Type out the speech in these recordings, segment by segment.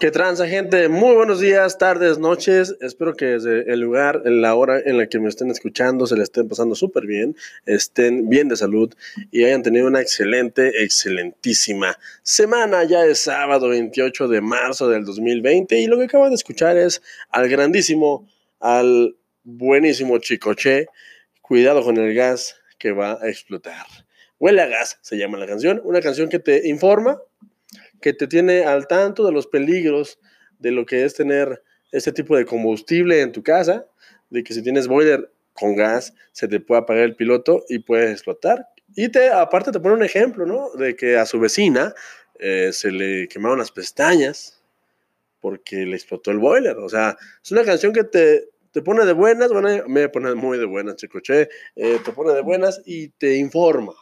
¿Qué tranza, gente? Muy buenos días, tardes, noches. Espero que desde el lugar, en la hora en la que me estén escuchando, se le estén pasando súper bien, estén bien de salud y hayan tenido una excelente, excelentísima semana. Ya es sábado 28 de marzo del 2020 y lo que acaban de escuchar es al grandísimo, al buenísimo Chicoche. Cuidado con el gas que va a explotar. Huele a gas, se llama la canción. Una canción que te informa que te tiene al tanto de los peligros de lo que es tener este tipo de combustible en tu casa, de que si tienes boiler con gas, se te puede apagar el piloto y puede explotar. Y te, aparte te pone un ejemplo, ¿no? De que a su vecina eh, se le quemaron las pestañas porque le explotó el boiler. O sea, es una canción que te, te pone de buenas, bueno, me pone muy de buenas, chicoche, eh, te pone de buenas y te informa,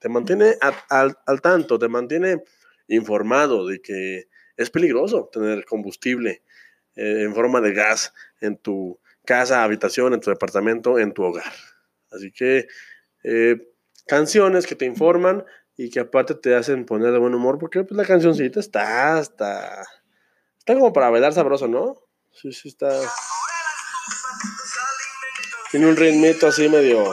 te, mantiene al, tanto, te mantiene informado de que es peligroso tener combustible eh, en forma de gas en tu casa, habitación, en tu departamento, en tu hogar. Así que eh, canciones que te informan y que aparte te hacen poner de buen humor, porque pues, la cancioncita está, está, está como para bailar sabroso, ¿no? Sí, sí, está. Tiene un ritmito así medio.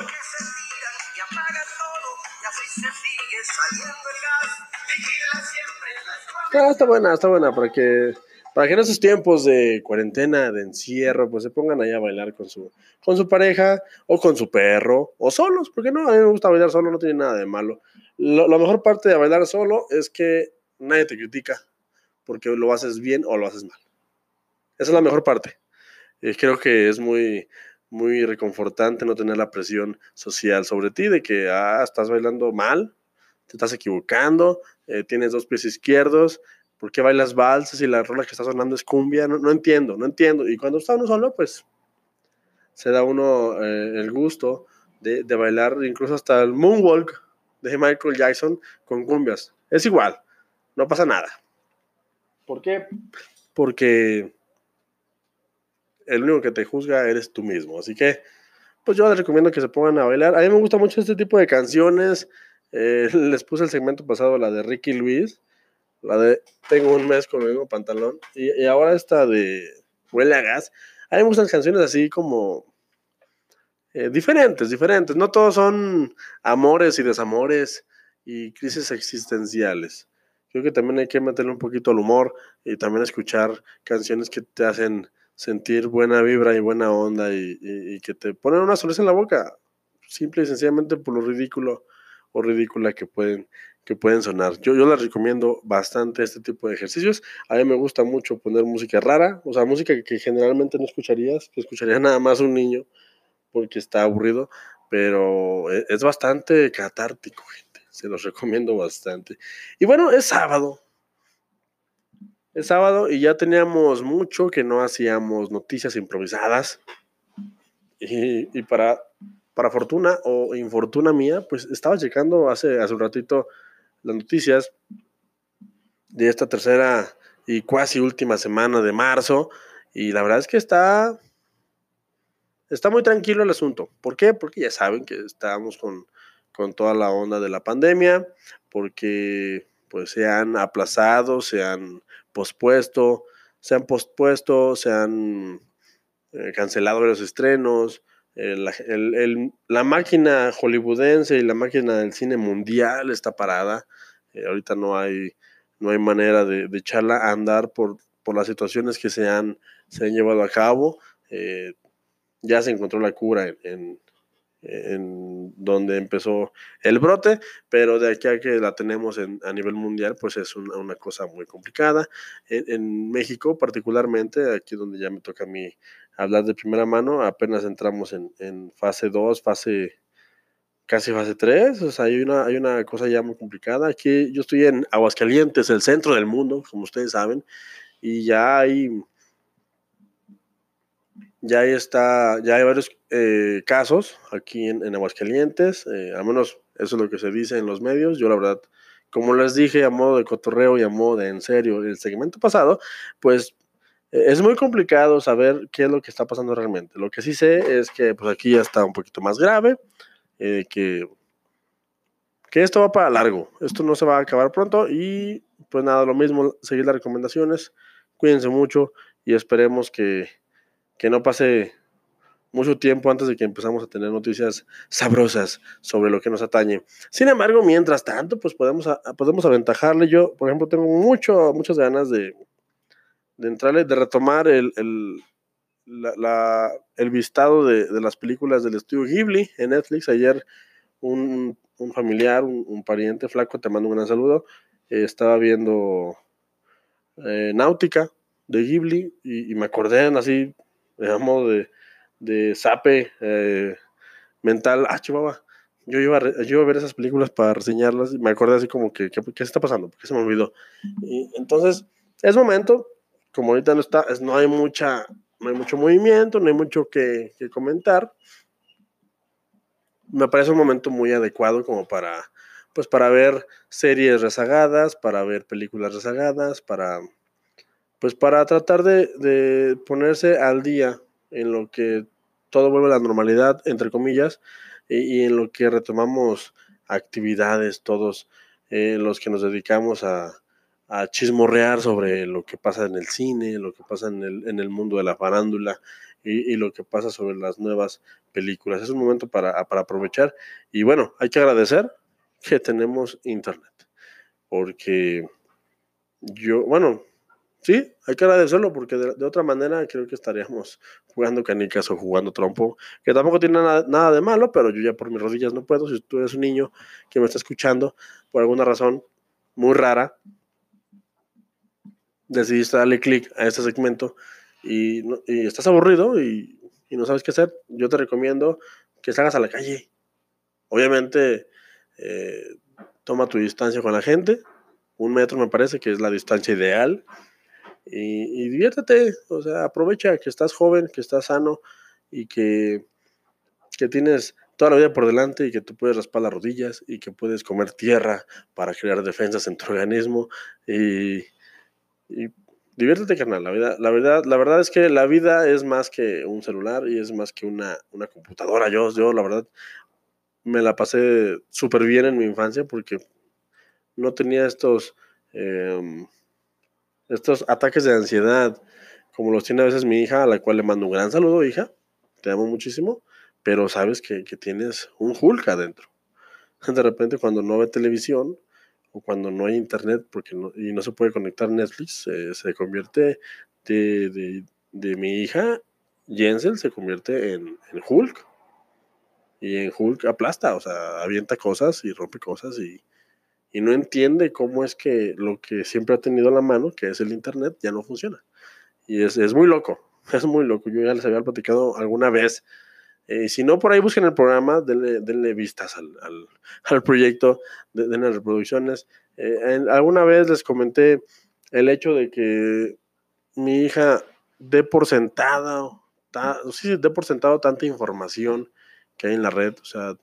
Ah, está buena, está buena, para que, para que en esos tiempos de cuarentena, de encierro, pues se pongan allá a bailar con su, con su pareja, o con su perro, o solos, porque no, a mí me gusta bailar solo, no tiene nada de malo. Lo, la mejor parte de bailar solo es que nadie te critica, porque lo haces bien o lo haces mal. Esa es la mejor parte. Y creo que es muy, muy reconfortante no tener la presión social sobre ti de que, ah, estás bailando mal, te estás equivocando, eh, tienes dos pies izquierdos, ¿por qué bailas valses y la rola que está sonando es cumbia? No, no entiendo, no entiendo. Y cuando está uno solo, pues se da uno eh, el gusto de, de, bailar incluso hasta el moonwalk de Michael Jackson con cumbias. Es igual, no pasa nada. ¿Por qué? Porque el único que te juzga eres tú mismo. Así que, pues yo les recomiendo que se pongan a bailar. A mí me gusta mucho este tipo de canciones. Eh, les puse el segmento pasado la de Ricky Luis, la de Tengo un mes con el mismo pantalón, y, ahora esta de Huele a gas. A mí me gustan canciones así como eh, diferentes, diferentes. No todos son amores y desamores y crisis existenciales. Creo que también hay que meterle un poquito al humor y también escuchar canciones que te hacen sentir buena vibra y buena onda y, que te ponen una sonrisa en la boca, simple y sencillamente por lo ridículo o ridícula que pueden, que pueden sonar. Yo, yo les recomiendo bastante este tipo de ejercicios. A mí me gusta mucho poner música rara, o sea, música que generalmente no escucharías, que escucharía nada más un niño porque está aburrido, pero e, es bastante catártico, gente. Se los recomiendo bastante. Y bueno, es sábado. Es sábado y ya teníamos mucho que no hacíamos noticias improvisadas. Y, y para para fortuna o infortuna mía, pues estaba checando hace, hace un ratito las noticias de esta tercera y casi última semana de marzo y la verdad es que está está muy tranquilo el asunto. ¿Por qué? Porque ya saben que estábamos con, con toda la onda de la pandemia, porque pues se han aplazado, se han pospuesto, se han pospuesto, se han eh, cancelado los estrenos, el, el, la máquina hollywoodense y la máquina del cine mundial está parada. Eh, ahorita no hay, no hay manera de, de, echarla a andar por, por las situaciones que se han, se han llevado a cabo. Eh, ya se encontró la cura en, en, en donde empezó el brote, pero de aquí a que la tenemos a nivel mundial, pues es una, cosa muy complicada. En, México, particularmente, aquí donde ya me toca a mí hablar de primera mano, apenas entramos en, fase 2, fase casi fase 3, o sea, hay una, hay una cosa ya muy complicada. Aquí yo estoy en Aguascalientes, el centro del mundo, como ustedes saben, y ya hay ya está, ya hay varios eh, casos aquí en, Aguascalientes, eh, al menos eso es lo que se dice en los medios. Yo la verdad, como les dije a modo de cotorreo y a modo de en serio el segmento pasado, pues eh, es muy complicado saber qué es lo que está pasando realmente. Lo que sí sé es que pues aquí ya está un poquito más grave, que, que esto va para largo, esto no se va a acabar pronto y pues nada, lo mismo, seguir las recomendaciones, cuídense mucho y esperemos que que no pase mucho tiempo antes de que empezamos a tener noticias sabrosas sobre lo que nos atañe. Sin embargo, mientras tanto, pues podemos, podemos aventajarle. Yo, por ejemplo, tengo mucho, muchas ganas de, de entrarle, de retomar el, el, la, el vistado de, de, las películas del estudio Ghibli en Netflix. Ayer un, un familiar, un, pariente flaco, te mando un gran saludo, eh, estaba viendo eh, Náutica de Ghibli y me acordé así digamos, de, de sape eh, mental. Ah, Chihuahua. Yo iba, a, yo iba a ver esas películas para reseñarlas y me acordé así como que, ¿qué, qué está pasando? ¿Por qué se me olvidó? Y entonces, es momento, como ahorita no está, es, no hay mucha, no hay mucho movimiento, no hay mucho que, que comentar. Me parece un momento muy adecuado como para, pues para ver series rezagadas, para ver películas rezagadas, para pues para tratar de, ponerse al día en lo que todo vuelve a la normalidad, entre comillas, y, en lo que retomamos actividades todos eh, los que nos dedicamos a, chismorrear sobre lo que pasa en el cine, lo que pasa en el, mundo de la farándula y, lo que pasa sobre las nuevas películas. Es un momento para aprovechar y bueno, hay que agradecer que tenemos internet, porque yo, bueno, Sí, hay que agradecerlo porque de, otra manera creo que estaríamos jugando canicas o jugando trompo, que tampoco tiene nada, de malo, pero yo ya por mis rodillas no puedo. Si tú eres un niño que me está escuchando por alguna razón muy rara, decidiste darle clic a este segmento y, estás aburrido y, no sabes qué hacer, yo te recomiendo que salgas a la calle. Obviamente, eh, toma tu distancia con la gente. Un metro me parece que es la distancia ideal y, diviértete, o sea, aprovecha que estás joven, que estás sano y que, que tienes toda la vida por delante y que tú puedes raspar las rodillas y que puedes comer tierra para crear defensas en tu organismo y, diviértete, carnal. La, vida, la, verdad, la verdad es que la vida es más que un celular y es más que una, una computadora. Yo, yo, la verdad, me la pasé súper bien en mi infancia porque no tenía estos... Eh, estos ataques de ansiedad, como los tiene a veces mi hija, a la cual le mando un gran saludo, hija, te amo muchísimo, pero sabes que, tienes un Hulk adentro. De repente cuando no ve televisión o cuando no hay internet porque y no se puede conectar Netflix, se convierte de, mi hija, Jensel, se convierte en, en Hulk. Y en Hulk aplasta, o sea, avienta cosas y rompe cosas y, y no entiende cómo es que lo que siempre ha tenido a la mano, que es el Internet, ya no funciona. Y es, es muy loco, es muy loco. Yo ya les había platicado alguna vez. Eh, si no, por ahí busquen el programa, denle, vistas al, al, al proyecto, denle reproducciones. Eh, alguna vez les comenté el hecho de que mi hija dé por sentado, sí, dé por sentado tanta información que hay en la red. O sea,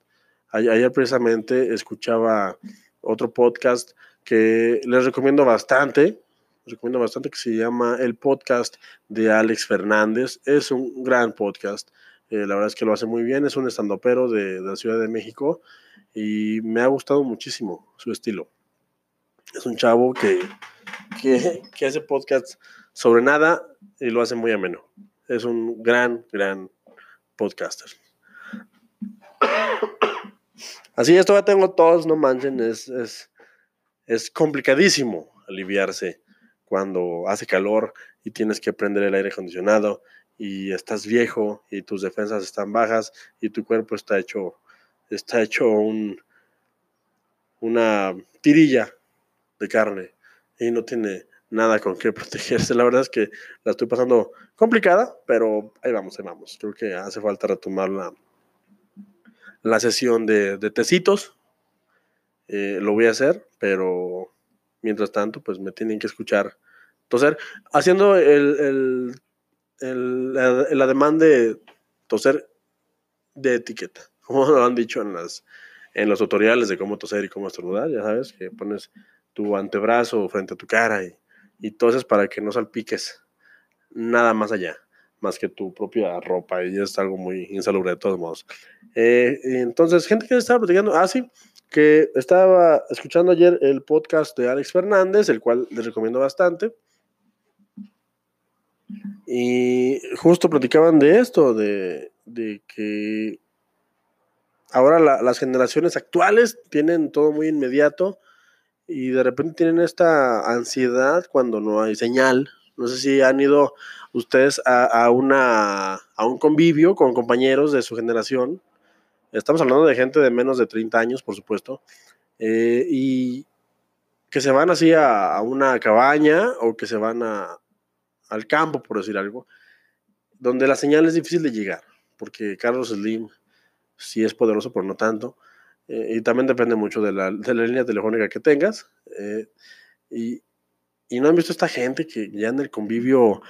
ayer precisamente escuchaba otro podcast que les recomiendo bastante, recomiendo bastante que se llama El Podcast de Alex Fernández. Es un gran podcast. Eh, la verdad es que lo hace muy bien. Es un estandopero de, de la Ciudad de México y me ha gustado muchísimo su estilo. Es un chavo que, que, que hace podcast sobre nada y lo hace muy ameno. Es un gran, gran podcaster. Así esto ya tengo todos, no manchen, es, es, complicadísimo aliviarse cuando hace calor y tienes que prender el aire acondicionado y estás viejo y tus defensas están bajas y tu cuerpo está hecho, está hecho un, una tirilla de carne y no tiene nada con qué protegerse. La verdad es que la estoy pasando complicada, pero ahí vamos, ahí vamos. Creo que hace falta retomar la, la sesión de, de tecitos. Eh, lo voy a hacer, pero mientras tanto, pues me tienen que escuchar toser, haciendo el, el, el, la, demanda de toser de etiqueta, como lo han dicho en, las, en los tutoriales de cómo toser y cómo estornudar, ya sabes, que pones tu antebrazo frente a tu cara y, y toses para que no salpiques nada más allá, más que tu propia ropa, y es algo muy insalubre de todos modos. Eh, entonces, gente que estaba platicando, ah, sí, que estaba escuchando ayer el podcast de Alex Fernández, el cual les recomiendo bastante. Y justo platicaban de esto, de, que ahora las generaciones actuales tienen todo muy inmediato y de repente tienen esta ansiedad cuando no hay señal. No sé si han ido ustedes a, una, a un convivio con compañeros de su generación. Estamos hablando de gente de menos de 30 años, por supuesto, eh, y que se van así a, una cabaña o que se van a, al campo, por decir algo, donde la señal es difícil de llegar, porque Carlos Slim sí es poderoso, pero no tanto, eh, y también depende mucho de la, de la línea telefónica que tengas, eh, y, y, no han visto esta gente que ya en el convivio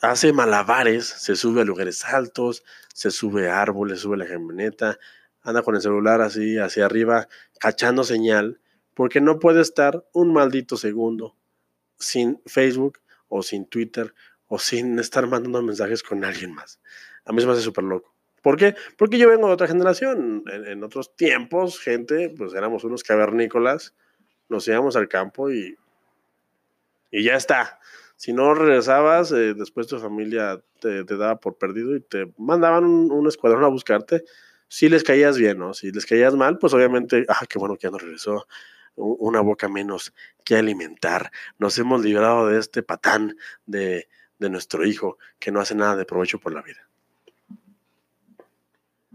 hace malabares, se sube a lugares altos, se sube a árboles, sube a la camioneta, anda con el celular así hacia arriba, cachando señal, porque no puede estar un maldito segundo sin Facebook o sin Twitter o sin estar mandando mensajes con alguien más. A mí se me hace súper loco. ¿Por qué? Porque yo vengo de otra generación. En, en, otros tiempos, gente, pues éramos unos cavernícolas, nos íbamos al campo y, y ya está. Si no regresabas, eh, después tu familia te, daba por perdido y te mandaban un, escuadrón a buscarte. Si les caías bien, ¿no? Si les caías mal, pues obviamente, ah, qué bueno que ya no regresó. Una boca menos que alimentar. Nos hemos librado de este patán de, nuestro hijo que no hace nada de provecho por la vida.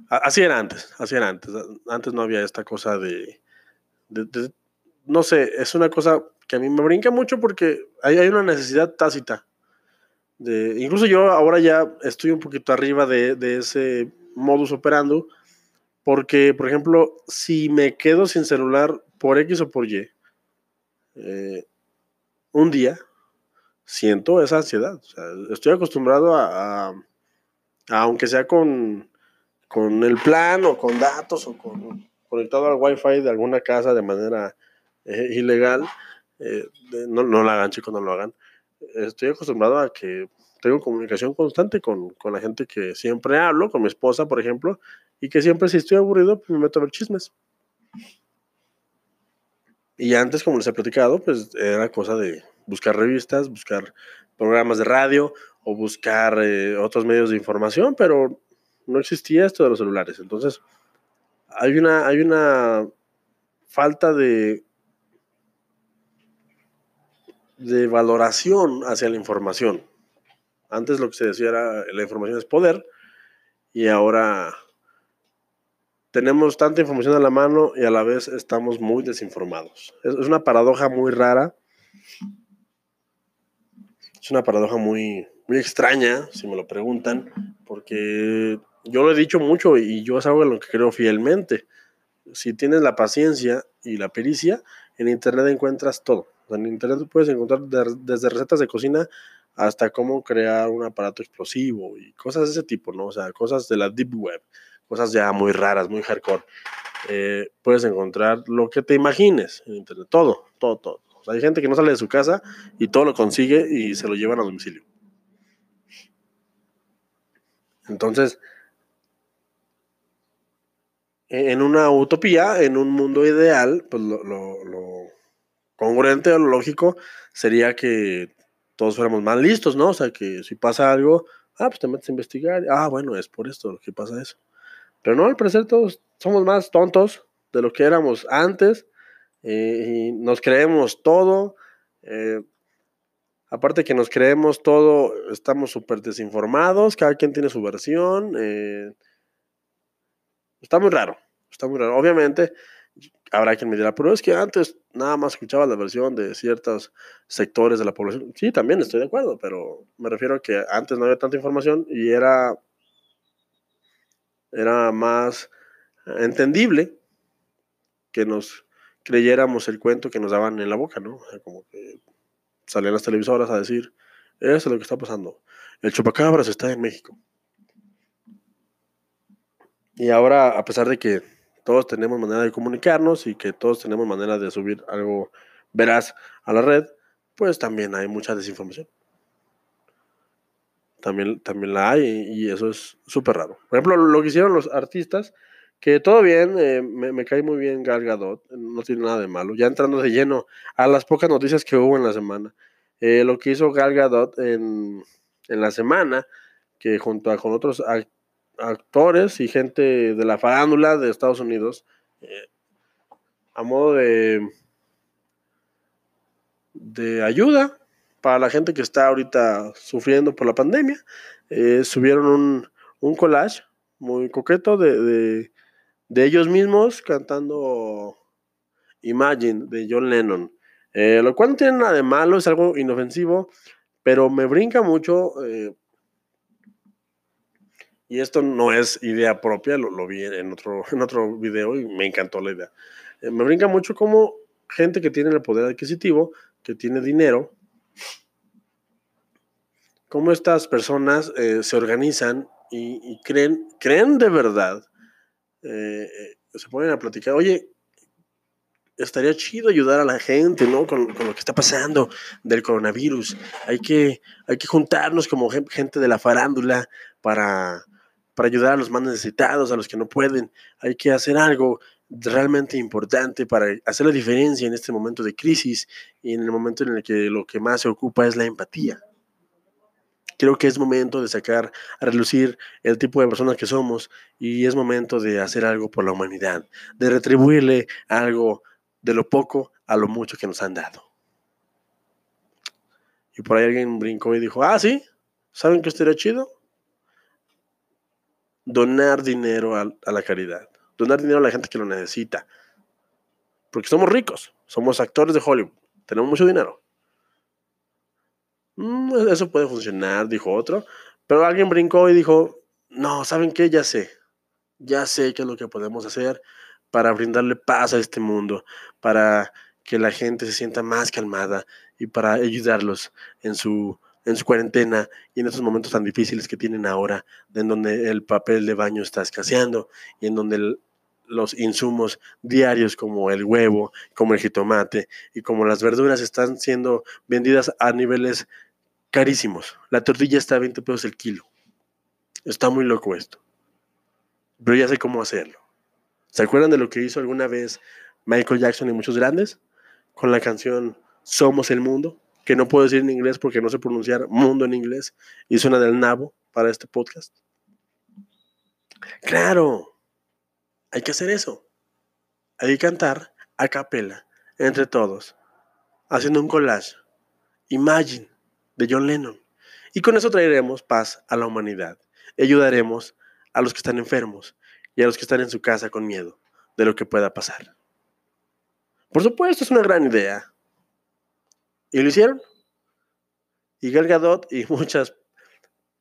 Así era antes, así era antes. Antes no había esta cosa de, no sé, es una cosa a mí me brinca mucho porque hay, hay una necesidad tácita. De, incluso yo ahora ya estoy un poquito arriba de, ese modus operando, porque, por ejemplo, si me quedo sin celular por X o por Y, eh, un día, siento esa ansiedad. Estoy acostumbrado a, a, aunque sea con, con el plan o con datos o con, conectado al wifi de alguna casa de manera eh, ilegal, eh, no, no lo hagan, chicos, no lo hagan. Estoy acostumbrado a que tengo comunicación constante con, con, la gente que siempre hablo, con mi esposa, por ejemplo, y que siempre si estoy aburrido, pues me meto a ver chismes. Y antes, como les he platicado, pues era cosa de buscar revistas, buscar programas de radio o buscar eh, otros medios de información, pero no existía esto de los celulares. Entonces, hay una, hay una falta de de valoración hacia la información. Antes lo que se decía era la información es poder y ahora tenemos tanta información a la mano y a la vez estamos muy desinformados. Es, una paradoja muy rara. Es una paradoja muy, muy extraña, si me lo preguntan, porque yo lo he dicho mucho y yo es algo en lo que creo fielmente. Si tienes la paciencia y la pericia, en Internet encuentras todo en internet puedes encontrar desde recetas de cocina hasta cómo crear un aparato explosivo y cosas de ese tipo, ¿no? O sea, cosas de la deep web, cosas ya muy raras, muy hardcore. Eh, puedes encontrar lo que te imagines en internet, todo, todo, todo. hay gente que no sale de su casa y todo lo consigue y se lo llevan a domicilio. Entonces, e-, en una utopía, en un mundo ideal, pues lo congruente o lo lógico sería que todos fuéramos más listos, ¿no? O sea, que si pasa algo, ah, pues te metes a investigar, ah, bueno, es por esto que pasa eso. Pero no, al parecer todos somos más tontos de lo que éramos antes eh, y nos creemos todo. Eh, Aparte que nos creemos todo, estamos súper desinformados, cada quien tiene su versión. eh, está muy raro, está muy raro. Obviamente habrá quien me dirá, pero es que antes nada más escuchaba la versión de ciertos sectores de la población. Sí, también estoy de acuerdo, pero me refiero a que antes no había tanta información y era, era más entendible que nos creyéramos el cuento que nos daban en la boca, ¿no? O sea, Como que salían las televisoras a decir, eso es lo que está pasando. El chupacabras está en México. Y ahora, a pesar de que todos tenemos manera de comunicarnos y que todos tenemos manera de subir algo veraz a la red, pues también hay mucha desinformación. También, también la hay y eso es súper raro. Por ejemplo, lo que hicieron los artistas, que todo bien, eh, me, me cae muy bien Gal Gadot, no tiene nada de malo. Ya entrando de lleno a las pocas noticias que hubo en la semana. Eh, lo que hizo Gal Gadot en, en la semana, que junto a, con otros ac- actores y gente de la farándula de Estados Unidos, eh, a modo de, de ayuda para la gente que está ahorita sufriendo por la pandemia, eh, subieron un, un collage muy coqueto de, de, ellos mismos cantando Imagine de John Lennon. Eh, lo cual no tiene nada de malo, es algo inofensivo, pero me brinca mucho. Y esto no es idea propia, lo, lo vi en otro, en otro video y me encantó la idea. Eh, me brinca mucho como gente que tiene el poder adquisitivo, que tiene dinero, cómo estas personas eh, se organizan y, creen, creen de verdad, eh, se ponen a platicar, oye, estaría chido ayudar a la gente, ¿no? Con, con lo que está pasando del coronavirus. Hay que, hay que juntarnos como gen- gente de la farándula para, para ayudar a los más necesitados, a los que no pueden. Hay que hacer algo realmente importante para hacer la diferencia en este momento de crisis y en el momento en el que lo que más se ocupa es la empatía. Creo que es momento de sacar a relucir el tipo de personas que somos y es momento de hacer algo por la humanidad, de retribuirle algo de lo poco a lo mucho que nos han dado. Y por ahí alguien brincó y dijo, ah, sí, ¿saben qué estaría chido? Donar dinero a, la caridad, donar dinero a la gente que lo necesita. Porque somos ricos, somos actores de Hollywood, tenemos mucho dinero. "Mm, eso puede funcionar, dijo otro. Pero alguien brincó y dijo, no, ¿saben qué? Ya sé, ya sé qué es lo que podemos hacer para brindarle paz a este mundo, para que la gente se sienta más calmada y para ayudarlos en su, en su cuarentena y en estos momentos tan difíciles que tienen ahora, en donde el papel de baño está escaseando y en donde los insumos diarios como el huevo, como el jitomate y como las verduras están siendo vendidas a niveles carísimos. La tortilla está a 20 pesos el kilo. Está muy loco esto. Pero ya sé cómo hacerlo. ¿Se acuerdan de lo que hizo alguna vez Michael Jackson y muchos grandes? Con la canción Somos el Mundo, que no puedo decir en inglés porque no sé pronunciar mundo en inglés y suena del nabo para este podcast. Claro, hay que hacer eso. Hay que cantar a capela, entre todos, haciendo un collage. Imagine, de John Lennon. Y con eso traeremos paz a la humanidad. Ayudaremos a los que están enfermos y a los que están en su casa con miedo de lo que pueda pasar. Por supuesto, es una gran idea. ¿Y lo hicieron? Y Gal Gadot y muchas,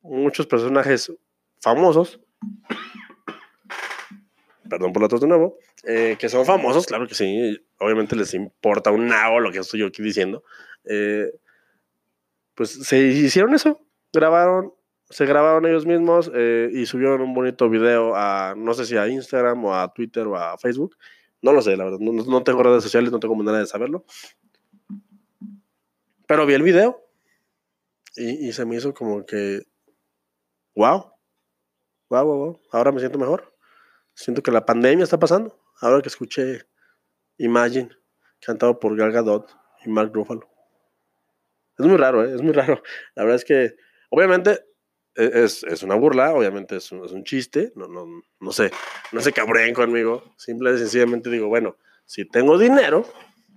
muchos personajes famosos, perdón por la tos de nuevo, eh, que son famosos, claro que sí, obviamente les importa un nabo lo que estoy yo aquí diciendo, eh, pues se hicieron eso, grabaron, se grabaron ellos mismos eh, y subieron un bonito video a, no sé si a Instagram o a Twitter o a Facebook, no lo sé, la verdad, no, no tengo redes sociales, no tengo manera de saberlo, pero vi el video y, y se me hizo como que, wow, wow, wow, wow, ahora me siento mejor. Siento que la pandemia está pasando. Ahora que escuché Imagine, cantado por Gal Gadot y Mark Ruffalo. Es muy raro, ¿eh? es muy raro. La verdad es que, obviamente, e- es, es una burla, obviamente es un, es un chiste. No, no, no sé, no se cabreen conmigo. Simple y sencillamente digo, bueno, si tengo dinero,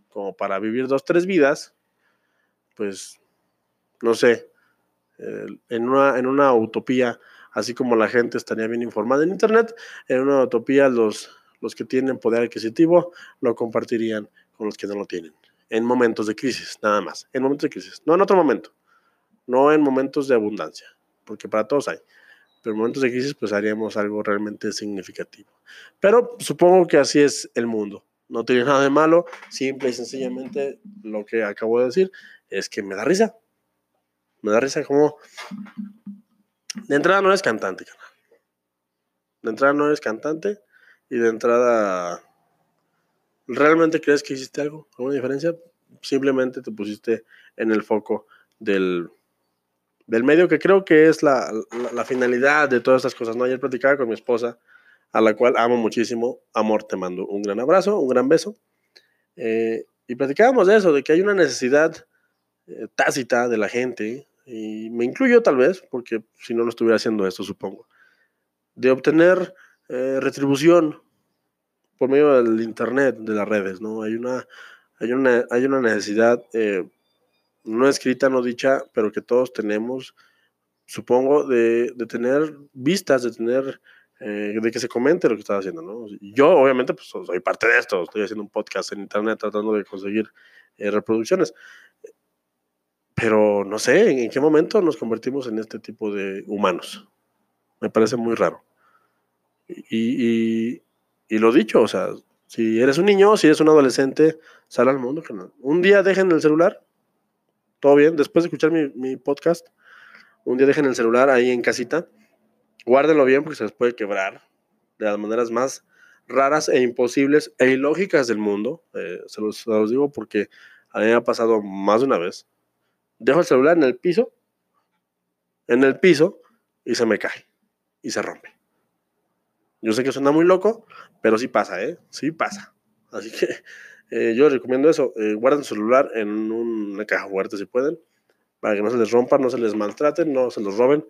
como para vivir dos, tres vidas, pues no sé, eh, en, una, en una utopía, así como la gente estaría bien informada en Internet, en una utopía los, los que tienen poder adquisitivo lo compartirían con los que no lo tienen. En momentos de crisis, nada más. En momentos de crisis. No en otro momento. No en momentos de abundancia. Porque para todos hay. Pero en momentos de crisis, pues haríamos algo realmente significativo. Pero supongo que así es el mundo. No tiene nada de malo. Simple y sencillamente lo que acabo de decir es que me da risa. Me da risa como... De entrada no eres cantante, canal. De entrada no eres cantante y de entrada ¿realmente crees que hiciste algo? ¿Alguna diferencia? Simplemente te pusiste en el foco del, del medio, que creo que es la, la, finalidad de todas estas cosas. ¿no? Ayer platicaba con mi esposa, a la cual amo muchísimo. Amor, te mando un gran abrazo, un gran beso. Eh, y platicábamos de eso, de que hay una necesidad eh, tácita de la gente, y me incluyo tal vez, porque si no lo estuviera haciendo esto, supongo, de obtener eh, retribución por medio del Internet, de las redes, ¿no? Hay una, hay una, hay una necesidad eh, no escrita, no dicha, pero que todos tenemos, supongo, de, de tener vistas, de tener, de que se comente lo que estás haciendo, ¿no? Yo, obviamente, pues soy parte de esto, estoy haciendo un podcast en Internet tratando de conseguir reproducciones. Pero no sé, ¿en qué momento nos convertimos en este tipo de humanos? Me parece muy raro. Y, y, lo dicho, o sea, si eres un niño, si eres un adolescente, sal al mundo. Un día dejen el celular, todo bien, después de escuchar mi, podcast, un día dejen el celular ahí en casita, guárdenlo bien porque se les puede quebrar de las maneras más raras e imposibles e ilógicas del mundo. Eh, se, los, se, los, digo porque a mí me ha pasado más de una vez. Dejo el celular en el piso, en el piso, y se me cae y se rompe. Yo sé que suena muy loco, pero sí pasa, ¿eh? Sí pasa. Así que eh, yo recomiendo eso. Eh, guarden su celular en una caja fuerte si pueden, para que no se les rompa, no se les maltraten, no se los roben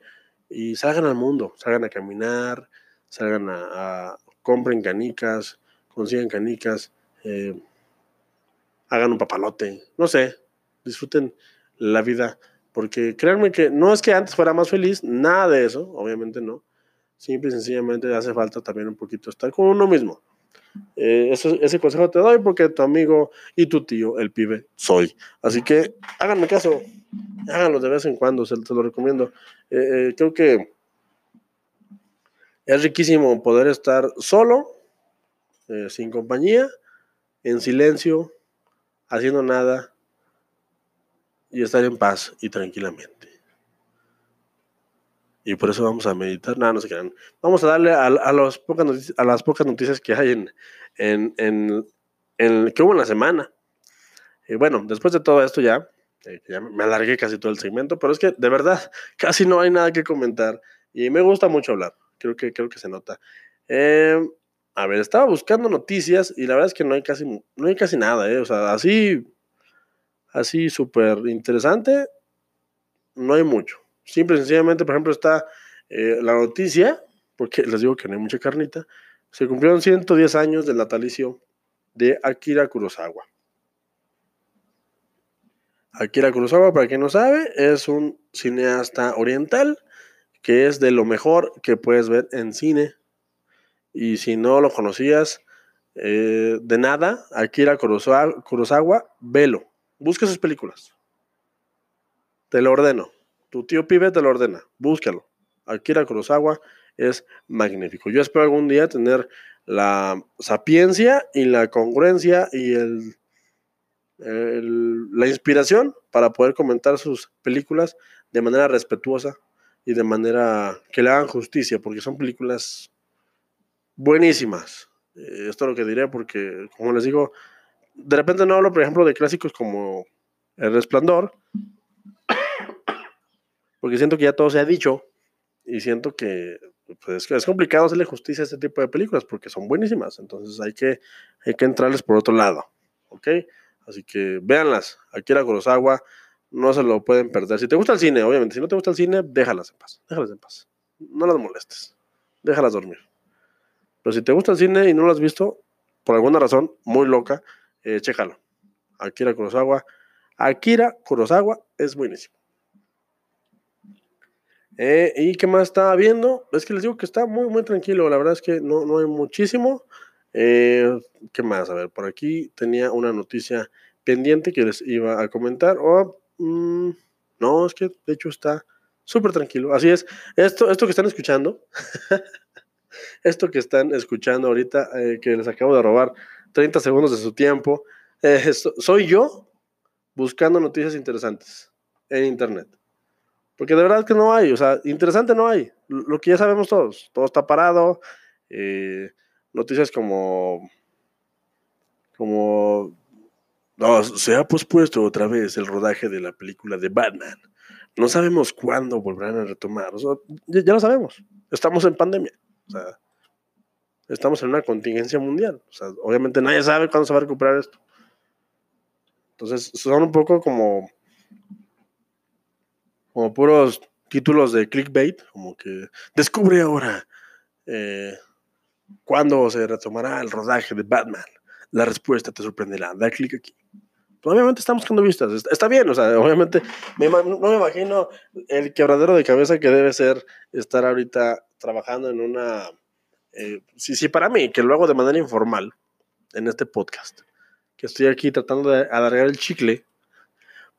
y salgan al mundo, salgan a caminar, salgan a, compren canicas, consigan canicas, eh, hagan un papalote, no sé, disfruten la vida, porque créanme que no es que antes fuera más feliz, nada de eso, obviamente no, Simple y sencillamente hace falta también un poquito estar con uno mismo. Eh, ese consejo te doy porque tu amigo y tu tío, el pibe, soy. Así que háganme caso, háganlo de vez en cuando, se, te lo recomiendo. Eh, eh, creo que es riquísimo poder estar solo, sin compañía, en silencio, haciendo nada y estar en paz y tranquilamente y por eso vamos a meditar. Nada, no se quedan. Vamos a darle a, a, pocas noticias, a las pocas noticias que hay en, en, en, en que hubo en la semana. Y bueno, después de todo esto ya, eh, ya me alargué casi todo el segmento, pero es que de verdad casi no hay nada que comentar y me gusta mucho hablar. Creo que, creo que se nota. Eh, a ver, estaba buscando noticias y la verdad es que no hay casi, no hay casi nada, ¿eh? O sea, así, así súper interesante, no hay mucho. Simple y sencillamente, por ejemplo, está eh, la noticia, porque les digo que no hay mucha carnita, se cumplieron 110 años del natalicio de Akira Kurosawa. Akira Kurosawa, para quien no sabe, es un cineasta oriental que es de lo mejor que puedes ver en cine. Y si no lo conocías, eh, de nada, Akira Kurosawa, Kurosawa, velo. Busca sus películas. Te lo ordeno. Tu tío pibe te lo ordena, búscalo. Akira Kurosawa es magnífico. Yo espero algún día tener la sapiencia y la congruencia y el, el, la inspiración para poder comentar sus películas de manera respetuosa y de manera que le hagan justicia, porque son películas buenísimas. Eh, esto es lo que diré porque, como les digo, de repente no hablo, por ejemplo, de clásicos como El Resplandor, porque siento que ya todo se ha dicho y siento que pues, es complicado hacerle justicia a este tipo de películas porque son buenísimas, entonces hay que, hay que entrarles por otro lado, ¿ok? Así que véanlas, Akira Kurosawa, no se lo pueden perder. Si te gusta el cine, obviamente, si no te gusta el cine, déjalas en paz, déjalas en paz, no las molestes, déjalas dormir. Pero si te gusta el cine y no lo has visto, por alguna razón muy loca, eh, chécalo. Akira Kurosawa. Akira Kurosawa es buenísimo. Eh, ¿Y qué más estaba viendo? Es que les digo que está muy, muy tranquilo. La verdad es que no, no hay muchísimo. Eh, ¿Qué más? A ver, por aquí tenía una noticia pendiente que les iba a comentar. Oh, mm, no, es que de hecho está súper tranquilo. Así es. Esto, esto que están escuchando, esto que están escuchando ahorita, eh, que les acabo de robar 30 segundos de su tiempo, eh, soy yo buscando noticias interesantes en Internet. Porque de verdad que no hay, o sea, interesante no hay. Lo que ya sabemos todos, todo está parado. Eh, noticias como, como, se ha pospuesto otra vez el rodaje de la película de Batman. No sabemos cuándo volverán a retomar. O sea, ya, ya, lo sabemos. Estamos en pandemia. O sea, estamos en una contingencia mundial. O sea, obviamente nadie sabe cuándo se va a recuperar esto. Entonces, son un poco como como puros títulos de clickbait, como que descubre ahora eh, cuándo se retomará el rodaje de Batman. La respuesta te sorprenderá. Da clic aquí. Pues, obviamente estamos buscando vistas. Está, bien, o sea, obviamente no me imagino el quebradero de cabeza que debe ser estar ahorita trabajando en una... Eh, sí, sí, para mí, que lo hago de manera informal en este podcast, que estoy aquí tratando de alargar el chicle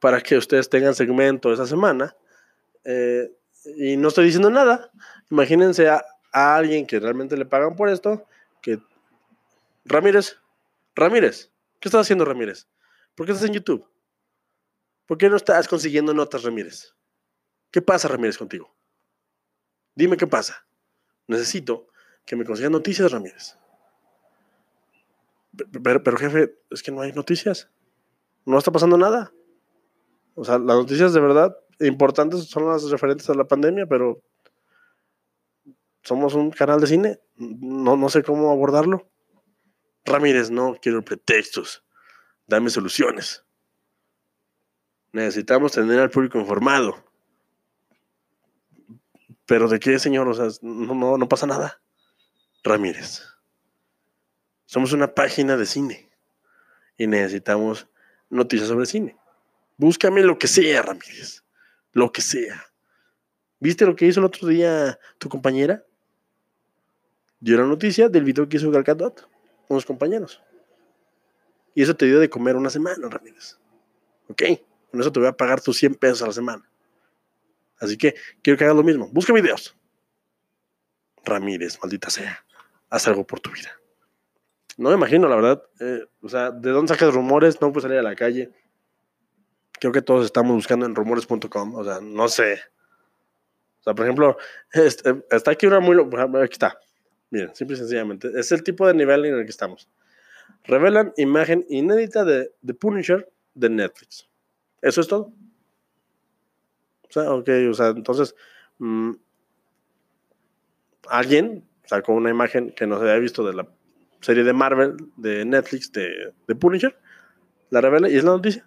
para que ustedes tengan segmento esa semana eh, y no estoy diciendo nada. Imagínense a, alguien que realmente le pagan por esto, que... Ramírez, Ramírez, ¿qué estás haciendo Ramírez? ¿Por qué estás en YouTube? ¿Por qué no estás consiguiendo notas Ramírez? ¿Qué pasa Ramírez contigo? Dime qué pasa. Necesito que me consigan noticias Ramírez. Pero, pero, jefe, es que no hay noticias. No está pasando nada. O sea, las noticias de verdad importantes son las referentes a la pandemia, pero somos un canal de cine. No, no sé cómo abordarlo. Ramírez, no quiero pretextos. Dame soluciones. Necesitamos tener al público informado. Pero de qué, señor? O sea, no, no, no pasa nada. Ramírez. Somos una página de cine. Y necesitamos noticias sobre cine. Búscame lo que sea, Ramírez lo que sea. ¿Viste lo que hizo el otro día tu compañera? Dio la noticia del video que hizo Gal con los compañeros. Y eso te dio de comer una semana, Ramírez. ¿Ok? Con eso te voy a pagar tus 100 pesos a la semana. Así que quiero que hagas lo mismo. Busca videos. Ramírez, maldita sea. Haz algo por tu vida. No me imagino, la verdad. Eh, o sea, ¿de dónde sacas rumores? No puedes salir a la calle creo que todos estamos buscando en rumores.com, o sea, no sé. O sea, por ejemplo, este, está aquí una muy... Aquí está. Miren, simple y sencillamente. Es el tipo de nivel en el que estamos. Revelan imagen inédita de The Punisher de Netflix. Eso es todo. O sea, ok, o sea, entonces... Mm, alguien sacó una imagen que no se había visto de la serie de Marvel de Netflix de, de Punisher. La revela y es la noticia.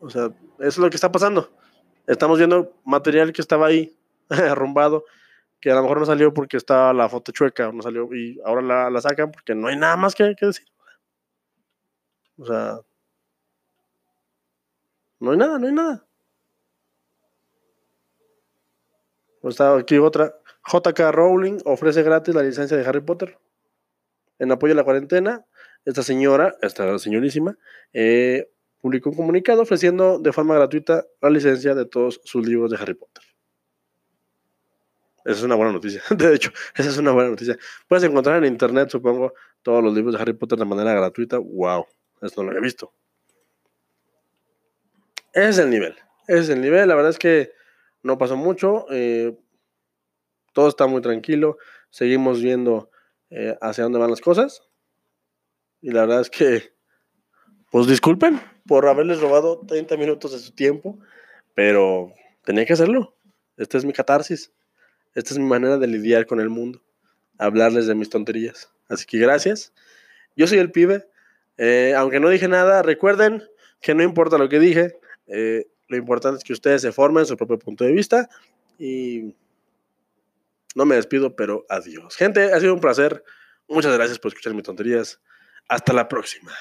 O sea, eso es lo que está pasando. Estamos viendo material que estaba ahí arrumbado, que a lo mejor no salió porque estaba la foto chueca, no salió, y ahora la, la sacan porque no hay nada más que, que decir. O sea, no hay nada, no hay nada. Está aquí otra. JK Rowling ofrece gratis la licencia de Harry Potter. En apoyo a la cuarentena, esta señora, esta señorísima, eh, publicó un comunicado ofreciendo de forma gratuita la licencia de todos sus libros de Harry Potter. Esa es una buena noticia. De hecho, esa es una buena noticia. Puedes encontrar en internet, supongo, todos los libros de Harry Potter de manera gratuita. ¡Wow! Esto no lo había visto. Ese es el nivel. Ese es el nivel. La verdad es que no pasó mucho. Eh, todo está muy tranquilo. Seguimos viendo eh, hacia dónde van las cosas. Y la verdad es que, pues disculpen, por haberles robado 30 minutos de su tiempo, pero tenía que hacerlo. Esta es mi catarsis. Esta es mi manera de lidiar con el mundo. Hablarles de mis tonterías. Así que gracias. Yo soy el pibe. Eh, aunque no dije nada, recuerden que no importa lo que dije. Eh, lo importante es que ustedes se formen su propio punto de vista. Y no me despido, pero adiós. Gente, ha sido un placer. Muchas gracias por escuchar mis tonterías. Hasta la próxima.